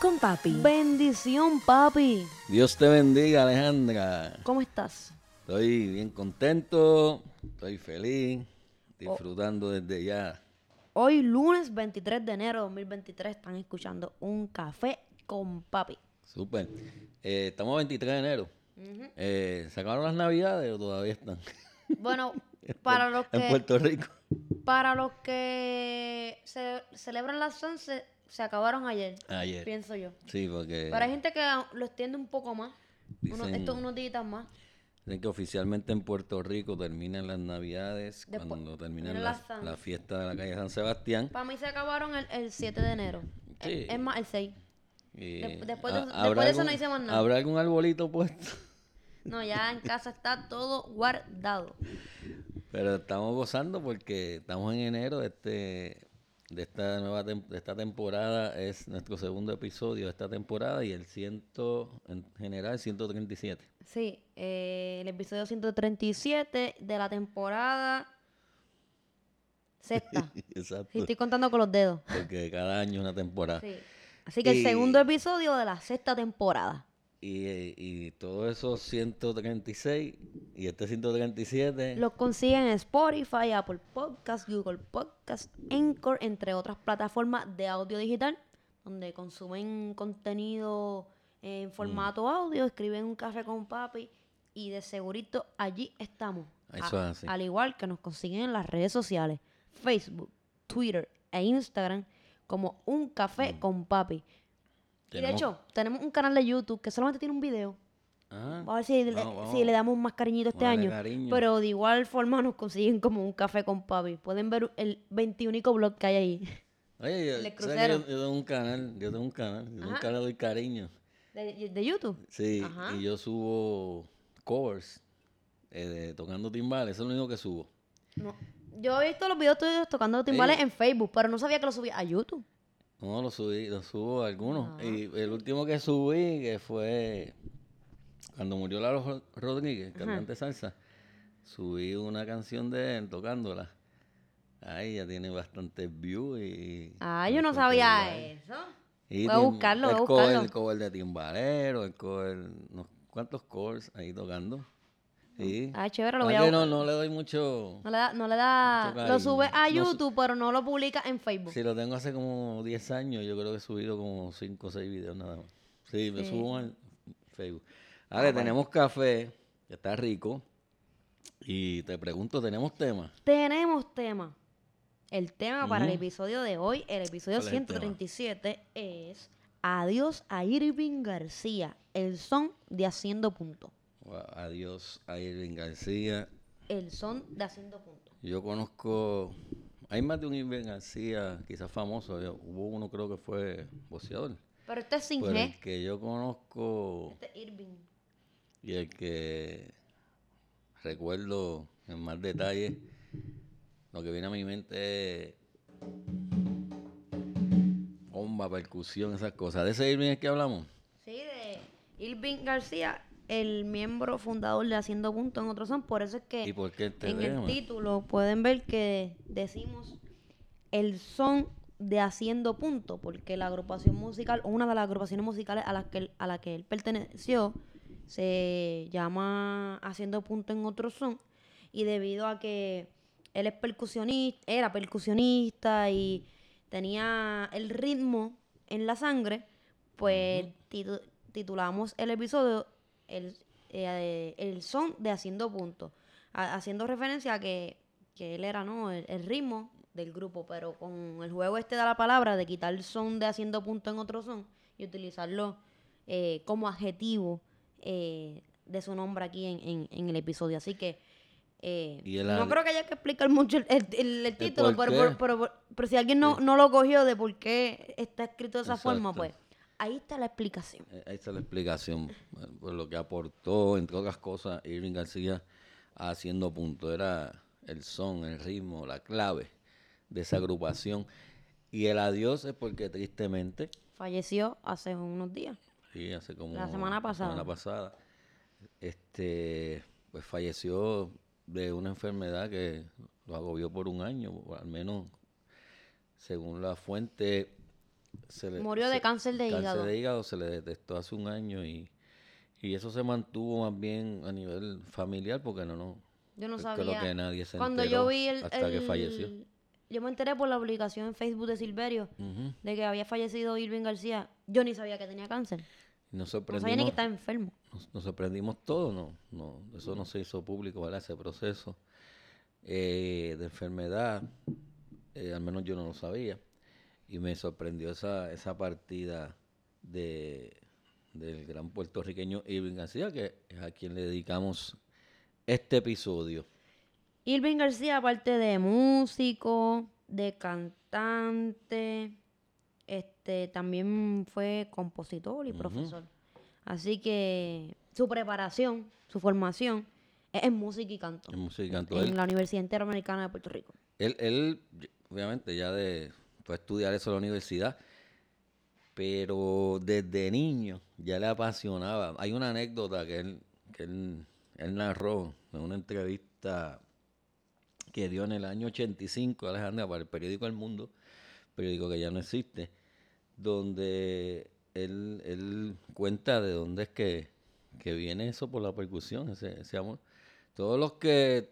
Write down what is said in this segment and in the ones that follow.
con Papi. Bendición, papi. Dios te bendiga, Alejandra. ¿Cómo estás? Estoy bien contento, estoy feliz, disfrutando desde ya. Hoy, lunes 23 de enero de 2023, están escuchando Un Café con Papi. Súper. Eh, estamos a 23 de enero. Eh, ¿Se acabaron las navidades o todavía están? Bueno, para los que... en Puerto Rico. Para los que se celebran las 11, se acabaron ayer. Ayer. Pienso yo. Sí, porque hay gente que lo extiende un poco más. Dicen- estos unos días más. dicen que oficialmente en Puerto Rico terminan las navidades Después- cuando terminan la la fiesta de la calle San Sebastián. Para mí se acabaron el, el 7 de enero. Sí. Es, es más, el 6. Y, De- después de- ¿ha- después ¿habrá de eso no hice más nada. ¿Habrá algún arbolito puesto? No, ya en casa está todo guardado. Pero estamos gozando porque estamos en enero este de esta nueva de esta temporada es nuestro segundo episodio de esta temporada y el ciento en general 137. Sí, eh, el episodio 137 de la temporada sexta. Exacto. Sí, estoy contando con los dedos. Porque cada año es una temporada. Sí. Así que el segundo episodio de la sexta temporada. Y, y todos esos 136 y este 137 Los consiguen en Spotify, Apple Podcast, Google Podcast, Anchor, entre otras plataformas de audio digital, donde consumen contenido en formato audio, escriben un café con papi y de segurito allí estamos. Eso A- es así. Al igual que nos consiguen en las redes sociales, Facebook, Twitter e Instagram como un café con papi. Y de hecho, tenemos un canal de YouTube que solamente tiene un video. Ah, A ver si, le- vamos, vamos. si le damos más cariñito este Vamos año. cariño. Pero de igual forma nos consiguen como un café con papi. Pueden ver el 21 blog que hay ahí. Oye, yo, el ¿sabes que crucero. yo, yo tengo un canal, yo tengo un canal, yo tengo un canal de cariño. De, de YouTube. Sí, Ajá. y yo subo covers eh, de tocando timbales, eso es lo único que subo. No. Yo he visto los videos tuyos tocando timbales en Facebook, pero no sabía que los subía a YouTube. No, lo subí, lo subo algunos. Ah. Y el último que subí, que fue cuando murió Lalo Ro- Rodríguez, cantante salsa, subí una canción de él tocándola. Ahí ya tiene bastantes views y... Ah, yo no sabía eso. Y Voy a buscarlo, voy a cover- buscarlo. El cover de timbalero, el cover... no- ¿Cuántos covers ahí tocando? Sí. Ah, chévere, lo voy a no, no le doy mucho... No le da, no le da, lo sube a. No YouTube, pero no lo publica en Facebook. Si lo tengo hace como 10 años, yo creo que he subido como 5 o 6 videos nada más. Sí, me Sí. subo al Facebook. Ahora tenemos café, que está rico. Y te pregunto, ¿tenemos tema? Tenemos tema. El tema para el episodio de hoy, el episodio ¿Cuál es el tema? 137, es Adiós a Irving García, el son de Haciendo Punto. Adiós a Irving García. El son de Haciendo Punto. Yo conozco, hay más de un Irving García, quizás famoso. yo- hubo uno creo que fue boxeador. Pero este es sin Pero el que yo conozco Este es Irving. y el que recuerdo en más detalle, lo que viene a mi mente es bomba, percusión, esas cosas. ¿De ese Irving es que hablamos? Sí, de Irving García, el miembro fundador de Haciendo Punto en otro son. Por eso es que ¿Y por qué este en el título pueden ver que decimos el son de Haciendo Punto, porque la agrupación musical, o una de las agrupaciones musicales a las que él- a la que él perteneció, se llama Haciendo Punto en otro son, y debido a que él es percusionista, era percusionista y tenía el ritmo en la sangre, pues titu- titulamos el episodio el, eh, el son de Haciendo Punto, a- haciendo referencia a que, que él era no el, el ritmo del grupo, pero con el juego este de la palabra de quitar el son de Haciendo Punto en otro son y utilizarlo eh, como adjetivo eh, de su nombre aquí en, en- en el episodio. Así que eh, no al- creo que haya que explicar mucho el, el- el- el título, pero, pero, pero- pero si alguien no, no lo cogió de por qué está escrito de esa forma, pues Ahí está la explicación. Eh, Ahí está la explicación. eh, Por lo que aportó, entre otras cosas, Irving García haciendo punto. Era el son, el ritmo, la clave de esa agrupación. Y el adiós es porque tristemente, Falleció hace unos días. sí, hace como La semana pasada. semana pasada, este, pues falleció de una enfermedad que lo agobió por un año, al menos según la fuente. Se le- Murió de cáncer de cáncer hígado. de hígado se le detectó hace un año y, y eso se mantuvo más bien a nivel familiar porque no, no, Yo no creo sabía. que nadie se Cuando enteró yo vi el, hasta que el- falleció. Yo me enteré por la publicación en Facebook de Silverio de que había fallecido Irving García. Yo ni sabía que tenía cáncer. Nos No sabía ni sorprendimos, que estaba enfermo. nos, nos sorprendimos todos, no, no, eso no se hizo público, ¿verdad? Ese proceso eh, de enfermedad, eh, al menos yo no lo sabía, y me sorprendió esa, esa partida de, del gran puertorriqueño Irving García, que es a quien le dedicamos este episodio. Irving García, aparte de músico, de cantante, este, también fue compositor y profesor. Así que su preparación, su formación es en música y canto. En música y canto. Él- En la Universidad Interamericana de Puerto Rico. Él, él, obviamente, ya de, fue estudiar eso en la universidad, pero desde niño ya le apasionaba. Hay una anécdota que él, que él, él narró en una entrevista que dio en el año 85, Alejandra, para el periódico El Mundo, periódico que ya no existe, donde él, él cuenta de dónde es que, que viene eso por la percusión, ese, ese amor. Todos los que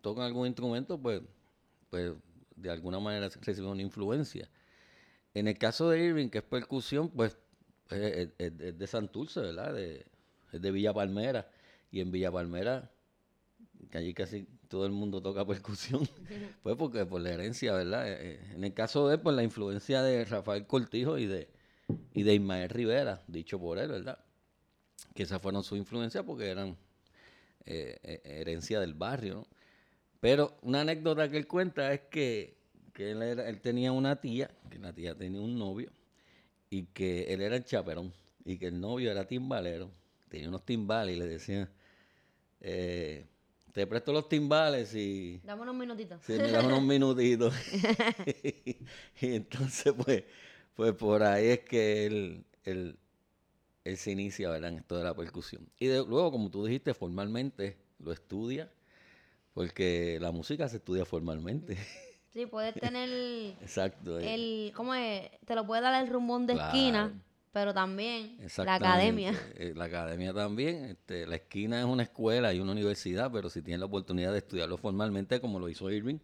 tocan algún instrumento, pues, pues de alguna manera reciben una influencia. En el caso de Irving, que es percusión, pues es, es- es- de Santurce, ¿verdad? De, es de Villa Palmera. Y en Villa Palmera, que allí casi todo el mundo toca percusión, pues porque por la herencia, ¿verdad? Eh, eh, En el caso de él, pues la influencia de Rafael Cortijo y de, y de Ismael Rivera, dicho por él, ¿verdad? Que esas fueron sus influencias porque eran eh, eh, herencia del barrio, ¿no? Pero una anécdota que él cuenta es que, que él, era- él tenía una tía, que la tía tenía un novio, y que él era el chaperón, y que el novio era timbalero, tenía unos timbales y le decían, eh, te presto los timbales y Dame unos minutitos. si me das unos minutitos. y entonces, pues, pues por ahí es que él, él, él se inicia, ¿verdad? En esto de la percusión. Y de- luego, como tú dijiste, formalmente lo estudia, porque la música se estudia formalmente. Sí, puedes tener Exacto. el, ¿cómo es? Te lo puede dar el rumbón de Claro. esquina, pero también la academia. Eh, La academia también. Este, la esquina es una escuela y una universidad, pero si tienes la oportunidad de estudiarlo formalmente, como lo hizo Irving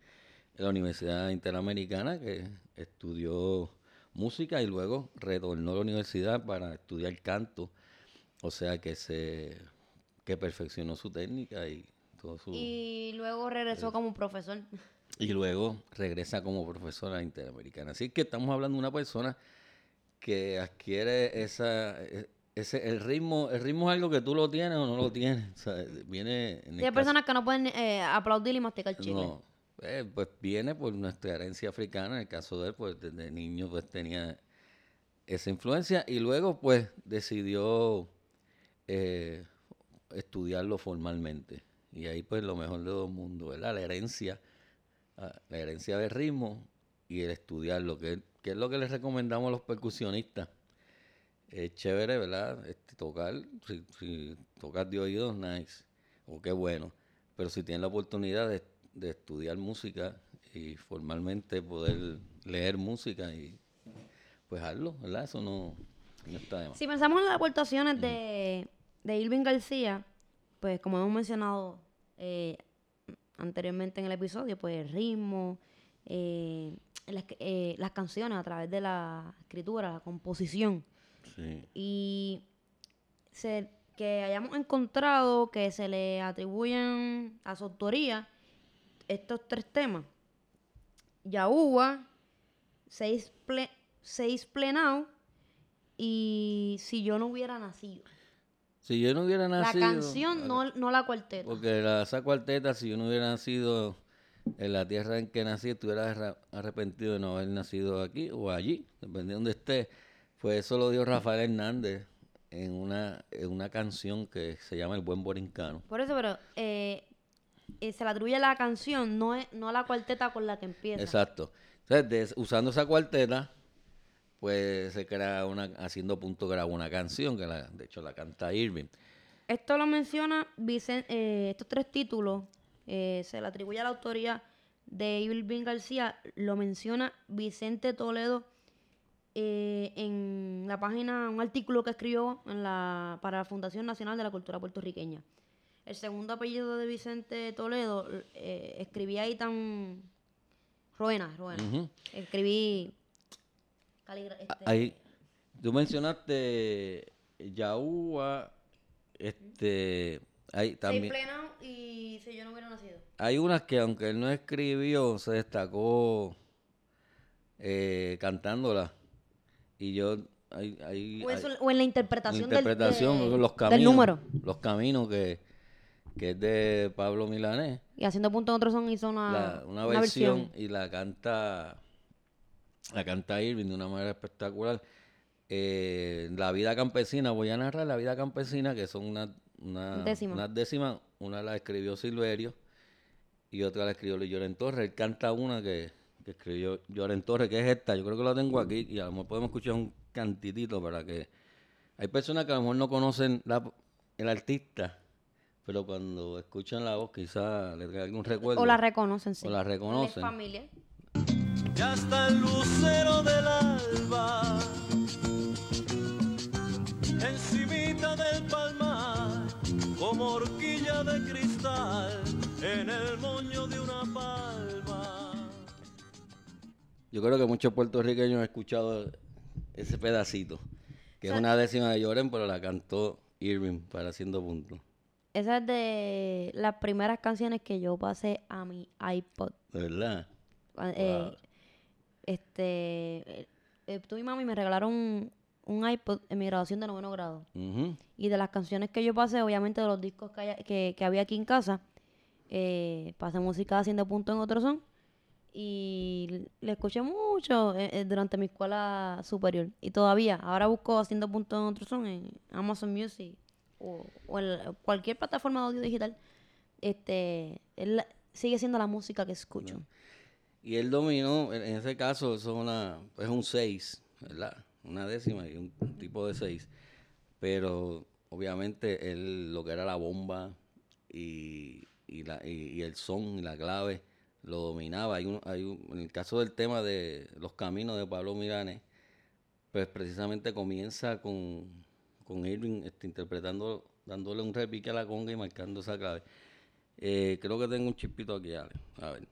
en la Universidad Interamericana, que estudió música y luego retornó a la universidad para estudiar canto. O sea que se que perfeccionó su técnica y todo su Y luego regresó como profesor. y luego regresa como profesora interamericana. Así que estamos hablando de una persona que adquiere esa, e- ese, el ritmo, el ritmo es algo que tú lo tienes o no lo tienes. O sea, viene en Y hay personas que no pueden eh, aplaudir y masticar chicle. no, eh, pues viene por nuestra herencia africana. En el caso de él, pues desde niño pues tenía esa influencia y luego pues decidió eh, estudiarlo formalmente. Y ahí pues lo mejor de dos mundos, ¿verdad? La herencia, ah, la herencia del ritmo y el estudiarlo, que, que es lo que les recomendamos a los percusionistas. Es chévere, ¿verdad? Este, tocar, si, si tocas de oído, nice, o qué bueno. Pero si tienes la oportunidad de, de estudiar música y formalmente poder leer música, y pues hazlo, ¿verdad? Eso no, no está de más. Si pensamos en las aportaciones de, de Irving García, pues como hemos mencionado eh, anteriormente en el episodio, pues el ritmo, eh, las, eh, las canciones a través de la escritura, la composición. Sí. Y se- que hayamos encontrado que se le atribuyen a su autoría estos tres temas. Yaúa, seis, ple, seis plenao y si yo no hubiera nacido. Si yo no hubiera nacido... la canción, no, no la cuarteta. Porque la, esa cuarteta, si yo no hubiera nacido en la tierra en que nací, estuviera arrepentido de no haber nacido aquí o allí, dependiendo de donde esté. Pues eso lo dio Rafael Hernández en una, en una canción que se llama El Buen Borincano. Por eso, pero eh, eh, se le atribuye la canción, no, es, no la cuarteta con la que empieza. Exacto. Entonces, de- usando esa cuarteta, pues se crea una, haciendo punto graba una canción, que la, de hecho la canta Irving. Esto lo menciona Vicente, estos tres títulos eh, se le atribuye a la autoría de Irving García, lo menciona Vicente Toledo eh, en la página, un artículo que escribió en la, para la Fundación Nacional de la Cultura Puertorriqueña. El segundo apellido de Vicente Toledo, eh, escribí ahí tan... Roena. Ujú. Escribí... caligra- este, Ahí, tú mencionaste Yaúa, este, hay también, plenos y si yo no hubiera nacido. hay unas que aunque él no escribió, se destacó eh, cantándolas. Y yo, hay, hay- O, eso- hay- o en la la interpretación, del- interpretación, de- los caminos, del número. los caminos que, que es de Pablo Milanés. Y haciendo punto en otro son hizo una, la- una, versión, y la canta la canta Irving de una manera espectacular. Eh, la vida campesina, voy a narrar la vida campesina, que son unas una, Décimas. unas décimas. Una la escribió Silverio y otra la escribió Lloren Torres. Él canta una que, que escribió Lloren Torres, que es esta. Yo creo que la tengo aquí y a lo mejor podemos escuchar un cantitito para que... Hay personas que a lo mejor no conocen la- el artista, pero cuando escuchan la voz quizá les traiga algún recuerdo. O la reconocen, sí. O la reconocen. familia. Ya está el lucero del alba Encimita del palmar Como horquilla de cristal En el moño de una palma Yo creo que muchos puertorriqueños han escuchado ese pedacito, que es una décima de Lloren, pero la cantó Irving para haciendo punto. Esa es de las primeras canciones que yo pasé a mi iPod. ¿De verdad? Ah, eh, este, eh, eh, tú y mami me regalaron un, un iPod en mi graduación de noveno grado. Y de las canciones que yo pasé, obviamente de los discos que, haya- que, que había aquí en casa, eh, pasé música haciendo punto en otro son. Y le escuché mucho eh, eh, durante mi escuela superior. Y todavía, ahora busco haciendo punto en otro son en Amazon Music o, o en cualquier plataforma de audio digital. Este, sigue siendo la música que escucho. Y él dominó, en ese caso, es, una, es un 6, ¿verdad? Una décima y un tipo de 6. Pero obviamente él, lo que era la bomba y, la, y, el son y la clave lo dominaba. Hay un, hay un- en el caso del tema de los caminos de Pablo Milanes, pues precisamente comienza con, con Irving este, interpretando, dándole un repique a la conga y marcando esa clave. Eh, creo que tengo un chispito aquí, Ale. A ver.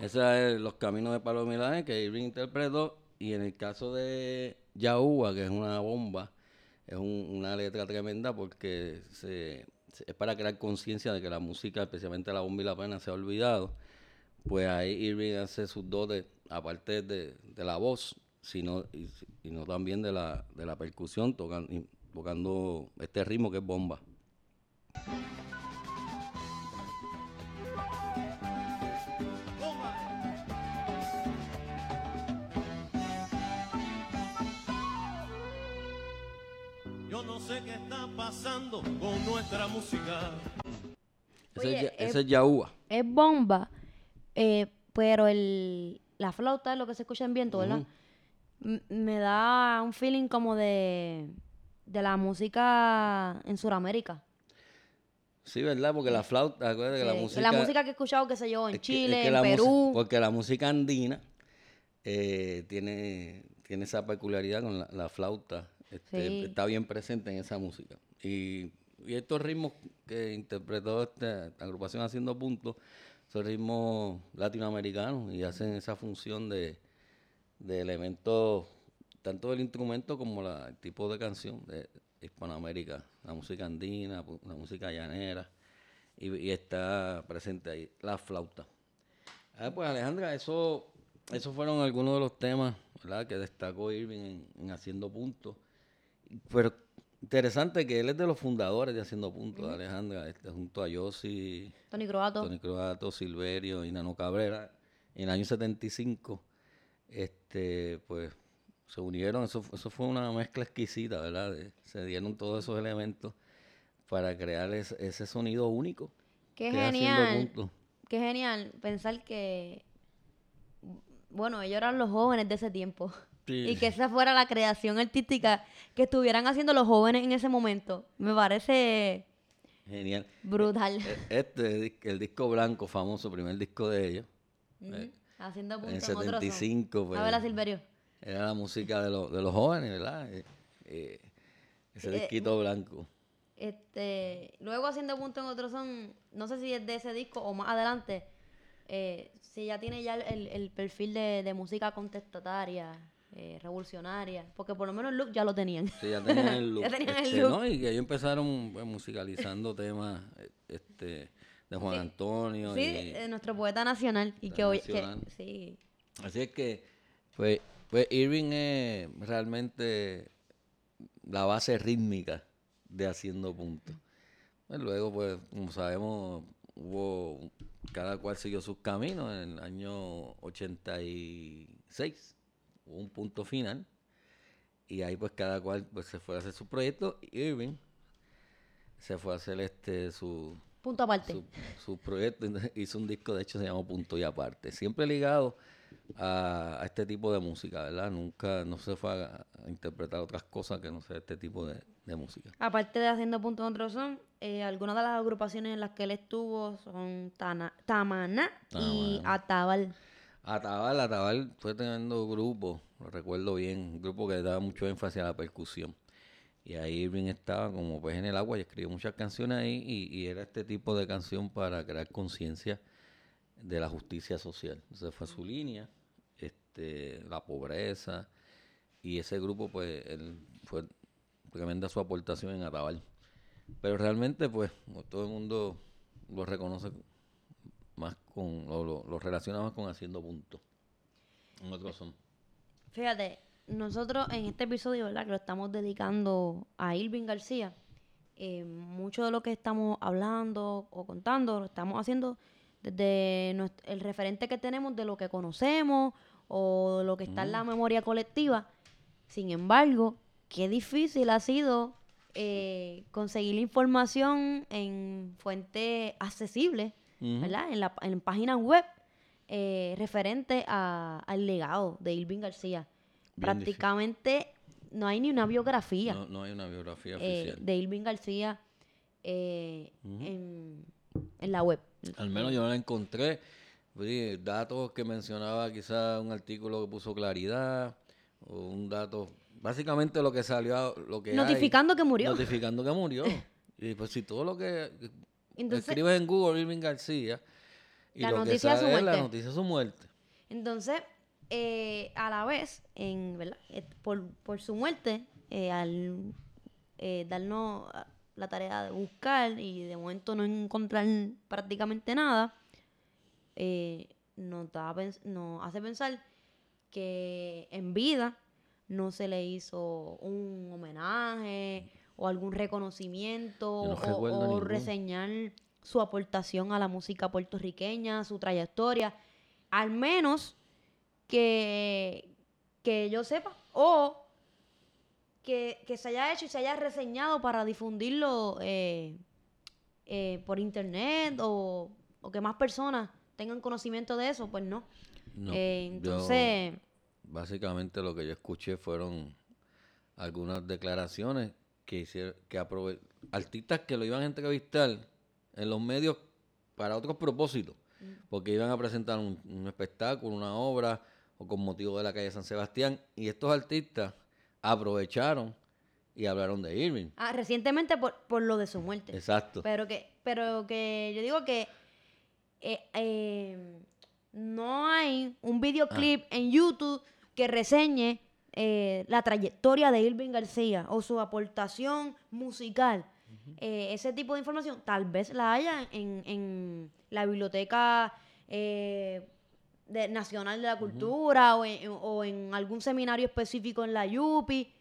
Esos es Los Caminos de Pablo Milanes que Irving interpretó. Y en el caso de Yaúa, que es una bomba, es un- una letra tremenda porque se, se- es para crear conciencia de que la música, especialmente la bomba y la pena, se ha olvidado. Pues ahí Irving hace sus dotes, aparte de, de la voz, sino, y, y no también de la, de la percusión, tocan, y- tocando este ritmo que es bomba. Yo no sé qué está pasando con nuestra música. Ese, es, ese es Yaúa. Es bomba, eh, pero el, la flauta es lo que se escucha en viento, ¿verdad? M- me da un feeling como de, de la música en Sudamérica. Sí, ¿verdad? Porque la flauta, acuérdate que la Sí, música... la música que he escuchado, qué sé yo, en Es que- Chile, es que en Perú. porque la música andina eh, tiene, tiene esa peculiaridad con la, la flauta. este, Sí. Está bien presente en esa música. Y, y estos ritmos que interpretó esta agrupación haciendo puntos, son ritmos latinoamericanos y hacen esa función de, de elementos, tanto del instrumento como la, el tipo de canción de Hispanoamérica, la música andina, la música llanera, y, y está presente ahí la flauta. Ah, pues Alejandra, eso, esos fueron algunos de los temas ¿verdad? Que destacó Irving en, en Haciendo Puntos. Pero interesante que él es de los fundadores de Haciendo Puntos, de Alejandra, este, junto a Yossi, Tony Croato. Tony Croato, Silverio y Nano Cabrera. En el año 75, este, pues se unieron, eso, eso fue una mezcla exquisita, ¿verdad? De- se dieron todos esos elementos para crear ese, ese sonido único. Qué que genial. Qué genial pensar que, bueno, ellos eran los jóvenes de ese tiempo. Sí. Y que esa fuera la creación artística que estuvieran haciendo los jóvenes en ese momento. Me parece Genial. brutal. E- Este, dis- el disco blanco famoso, primer disco de ellos, Ujú. eh, Haciendo en punto en otro son. 75, pues, A ver, Silverio. era la música de, los de los jóvenes, ¿verdad? Eh, eh, ese Eh, disquito blanco. Este, luego haciendo punto en otro son, no sé si es de ese disco o más adelante, eh, si ya tiene ya el, el perfil de, de música contestataria, eh, revolucionaria, porque por lo menos el look ya lo tenían. Sí, ya tenían el look. Ya tenían el este, look. ¿no? Y que ellos empezaron pues, musicalizando temas eh, este, de Juan Sí. Antonio. Sí, y- eh, nuestro poeta nacional y que hoy, que, sí, Así es que, pues, pues Irving es realmente la base rítmica de Haciendo Puntos. Pues luego, pues, como sabemos, hubo, cada cual siguió sus caminos. En el año 86 hubo un punto final. Y ahí, pues, cada cual pues, se fue a hacer su proyecto. Irving se fue a hacer este su, punto aparte. su, su proyecto hizo un disco, de hecho se llamó Punto y Aparte, siempre ligado a, a este tipo de música, ¿verdad? Nunca, no se fue a, a interpretar otras cosas que no sea este tipo de, de música. Aparte de haciendo punto otro son, eh, algunas de las agrupaciones en las que él estuvo son Tana- Tamaná y. Atabal. Atabal, Atabal fue tremendo grupo, lo recuerdo bien, un grupo que daba mucho énfasis a la percusión. Y ahí Irving estaba como pez en el agua y escribió muchas canciones ahí y, y era este tipo de canción para crear conciencia de la justicia social. Esa fue su línea, este, la pobreza y ese grupo pues él fue tremenda su aportación en Atabal. Pero realmente pues todo el mundo lo reconoce más con, lo, lo- lo relaciona más con haciendo puntos. En otros son. Fíjate, nosotros en este episodio, ¿verdad? Que lo estamos dedicando a Irving García. eh, mucho de lo que estamos hablando o contando lo estamos haciendo desde nuestro- el referente que tenemos de lo que conocemos o lo que está en la memoria colectiva. Sin embargo, qué difícil ha sido eh, conseguir información en fuentes accesibles, Ujú. ¿verdad? En, la, en páginas web eh, referente a- al legado de Irving García. Bien Prácticamente no hay ni una biografía No, no hay una biografía eh, oficial. de Irving García eh, en, en la web. Al menos yo no la encontré. Datos que mencionaba quizá un artículo que puso claridad o un dato, básicamente lo que salió, lo que hay, Notificando que murió. notificando que murió. y pues si todo lo que Entonces- escribes en Google Irving García y La lo que noticia de su sale es la noticia de su muerte. Entonces, eh, a la vez, en, ¿verdad? Eh, por, por su muerte, eh, al eh, darnos la tarea de buscar y de momento no encontrar prácticamente nada, nos, da nos hace pensar que en vida no se le hizo un homenaje o algún reconocimiento no o- reseñar su aportación a la música puertorriqueña, su trayectoria, al menos que, que yo sepa, o que, que se haya hecho y se haya reseñado para difundirlo eh, eh, por internet o, o que más personas tengan conocimiento de eso, pues no. No, Eh, yo- entonces, Básicamente lo que yo escuché fueron algunas declaraciones que hicieron, que aprove- artistas que lo iban a entrevistar en los medios para otros propósitos, porque iban a presentar un, un espectáculo, una obra, o con motivo de la calle San Sebastián, y estos artistas aprovecharon y hablaron de Irving. ah, recientemente por, por lo de su muerte. Exacto. Pero que, pero que yo digo que eh, eh, no hay un videoclip en YouTube que reseñe eh, la trayectoria de Irving García o su aportación musical. Eh, ese tipo de información tal vez la haya en, en la biblioteca eh, de, nacional de la cultura o, en, o en algún seminario específico en la YUPI.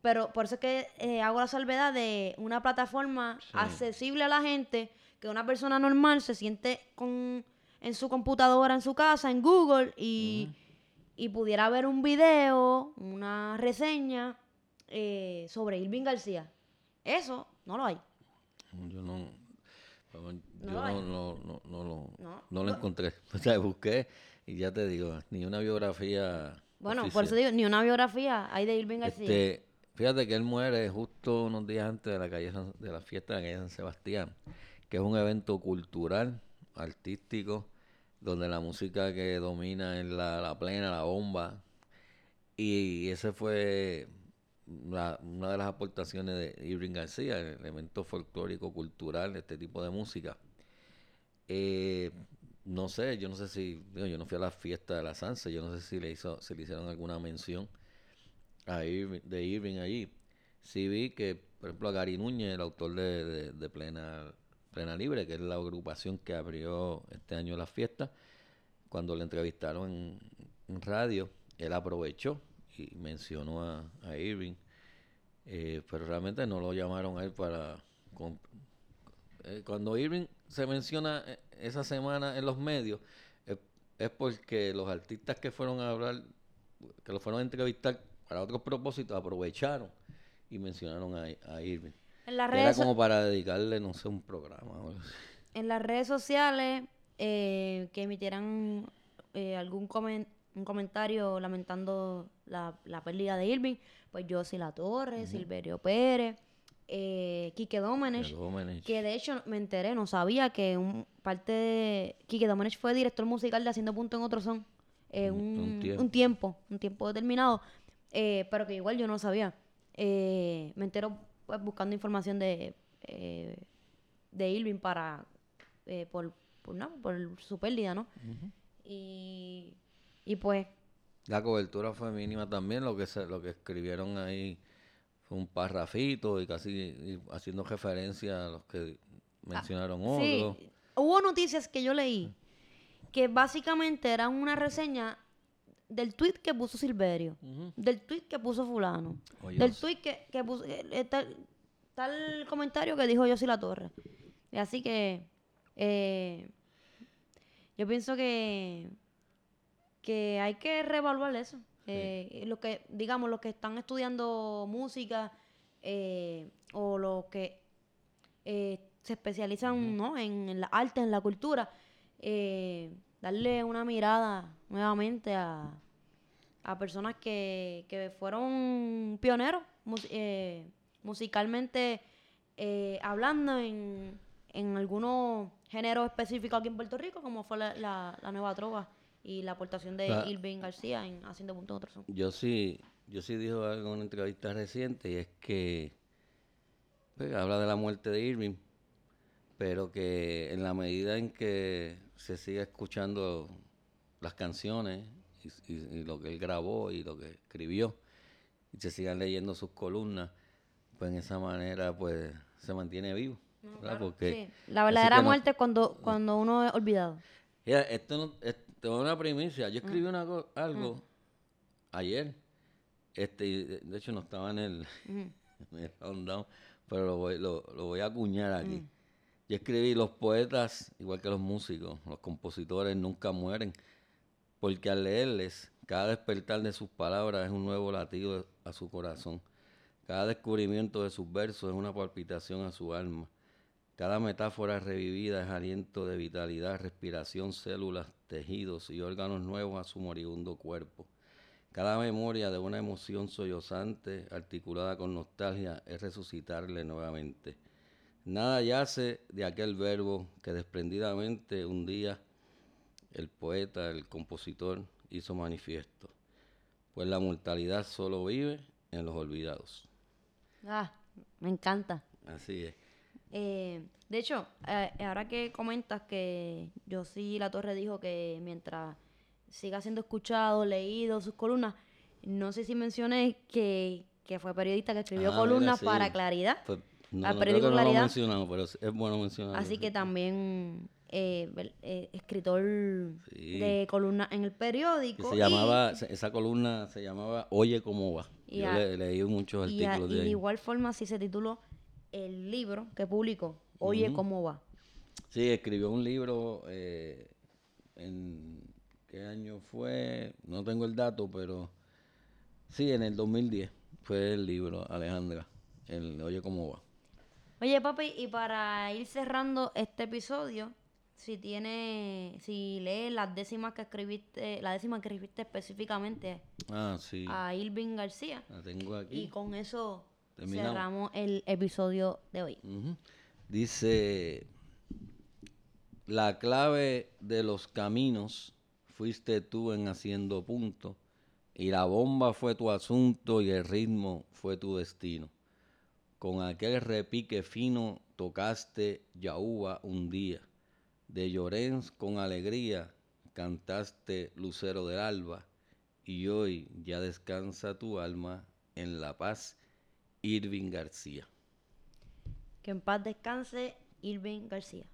Pero por eso es que hago la salvedad de una plataforma Sí. accesible a la gente, que una persona normal se siente con, en su computadora, en su casa, en Google, y, y pudiera ver un video, una reseña eh, sobre Irving García. Eso no lo hay. Yo no, yo No no, no, no, lo, No. no lo encontré. O sea, busqué y ya te digo, ni una biografía. Bueno, por eso digo, ni una biografía hay de Irving García. Este, fíjate que él muere justo unos días antes de la calle San- de la fiesta de la calle San Sebastián, que es un evento cultural, artístico, donde la música que domina es la, la plena, la bomba. Y ese fue la- una de las aportaciones de Irving García, el elemento folclórico cultural de este tipo de música. Eh, no sé, yo no sé si, yo no fui a la fiesta de la Sanse, yo no sé si le hizo, si le hicieron alguna mención a Irving, de Irving allí. Sí vi que, por ejemplo, a Gary Núñez, el autor de- de Plena, Plena Libre, que es la agrupación que abrió este año las fiestas, cuando le entrevistaron en, radio, él aprovechó y mencionó a, Irving, eh, pero realmente no lo llamaron a él para... eh, cuando Irving se menciona eh, esa semana en los medios, es, porque los artistas que fueron a hablar, que lo fueron a entrevistar para otros propósitos, aprovecharon y mencionaron a Irving. En, las Que Era como para dedicarle, no sé, un programa. en las redes sociales eh, que emitieran eh, algún comen- un comentario lamentando la, la pérdida de Irving, pues Josie La Torre, Silverio Pérez, eh, Quique Domenech, que de hecho me enteré, no sabía que un parte de Quique Domenech fue director musical de Haciendo Punto en Otro Son eh, Un- tiempo. un tiempo, un tiempo determinado, eh, pero que igual yo no sabía. Me entero pues buscando información de eh, de Irving para eh, por por, no, por su pérdida, ¿no? Y y pues La cobertura fue mínima también, lo que se, lo que escribieron ahí fue un parrafito y casi y haciendo referencia a los que mencionaron Sí, otros. hubo noticias que yo leí que básicamente eran una reseña del tweet que puso Silverio, del tweet que puso fulano, Oye, del tweet que, que puso eh, eh, tal, tal comentario que dijo Yossi La Torre. Y así que eh, yo pienso que que hay que reevaluar eso. Eh, lo que, digamos, los que están estudiando música o los que se especializan ¿no? en, en la arte, en la cultura, eh, darle una mirada nuevamente a, a personas que, que fueron pioneros mus- eh, musicalmente eh, hablando en, en algunos géneros específicos aquí en Puerto Rico, como fue la, la- la nueva trova y la aportación de Irving García en Haciendo Punto Otro Son. Yo sí, yo sí dijo algo en una entrevista reciente y es que pues, habla de la muerte de Irving, pero que en la medida en que se siga escuchando las canciones y, y- y lo que él grabó y lo que escribió y se sigan leyendo sus columnas, pues en esa manera pues se mantiene vivo, ¿verdad? Porque Sí, La verdadera no- muerte es cuando, cuando uno es olvidado. Mira, esto no, esto es una primicia. Yo escribí una co- algo ayer. Este, y de, hecho no estaba en el, en el rundown, pero lo voy, lo, lo voy a acuñar aquí. Yo escribí los poetas, igual que los músicos, los compositores nunca mueren, porque al leerles, cada despertar de sus palabras es un nuevo latido a su corazón. Cada descubrimiento de sus versos es una palpitación a su alma. Cada metáfora revivida es aliento de vitalidad, respiración, células, tejidos y órganos nuevos a su moribundo cuerpo. Cada memoria de una emoción sollozante, articulada con nostalgia, es resucitarle nuevamente. Nada yace de aquel verbo que desprendidamente un día el poeta, el compositor, hizo manifiesto. Pues la mortalidad solo vive en los olvidados. Ah, me encanta. Así es. Eh, de hecho, eh, ahora que comentas que yo sí La Torre dijo que mientras siga siendo escuchado, leído sus columnas, no sé si mencioné que, que fue periodista que escribió Ah, mira, columnas sí. para Claridad. Pues, no, al no, creo periódico que no lo mencionado, pero es bueno mencionarlo. Así que también eh, eh, escritor Sí. de columna en el Que periódico. se y- llamaba, se- esa columna se llamaba Oye cómo va. Y Yo a- le- leí muchos y, a- artículos y de de igual forma así se tituló el libro que publicó, Oye, Ujú. ¿cómo va? Sí, escribió un libro eh, en qué año fue, no tengo el dato, pero sí, en el 2010 fue el libro, Alejandra, el Oye cómo va. Oye, papi, y para ir cerrando este episodio, si tiene, si lees las décimas que escribiste, la décima que escribiste específicamente Ah, sí, a Irving García, la tengo y con eso Terminamos. cerramos el episodio de hoy. Dice, la clave de los caminos fuiste tú en haciendo punto, y la bomba fue tu asunto y el ritmo fue tu destino. Con aquel repique fino tocaste Yaúba un día, de Llorens con alegría cantaste Lucero del Alba, y hoy ya descansa tu alma en la paz, Irving García. Que en paz descanse Irving García.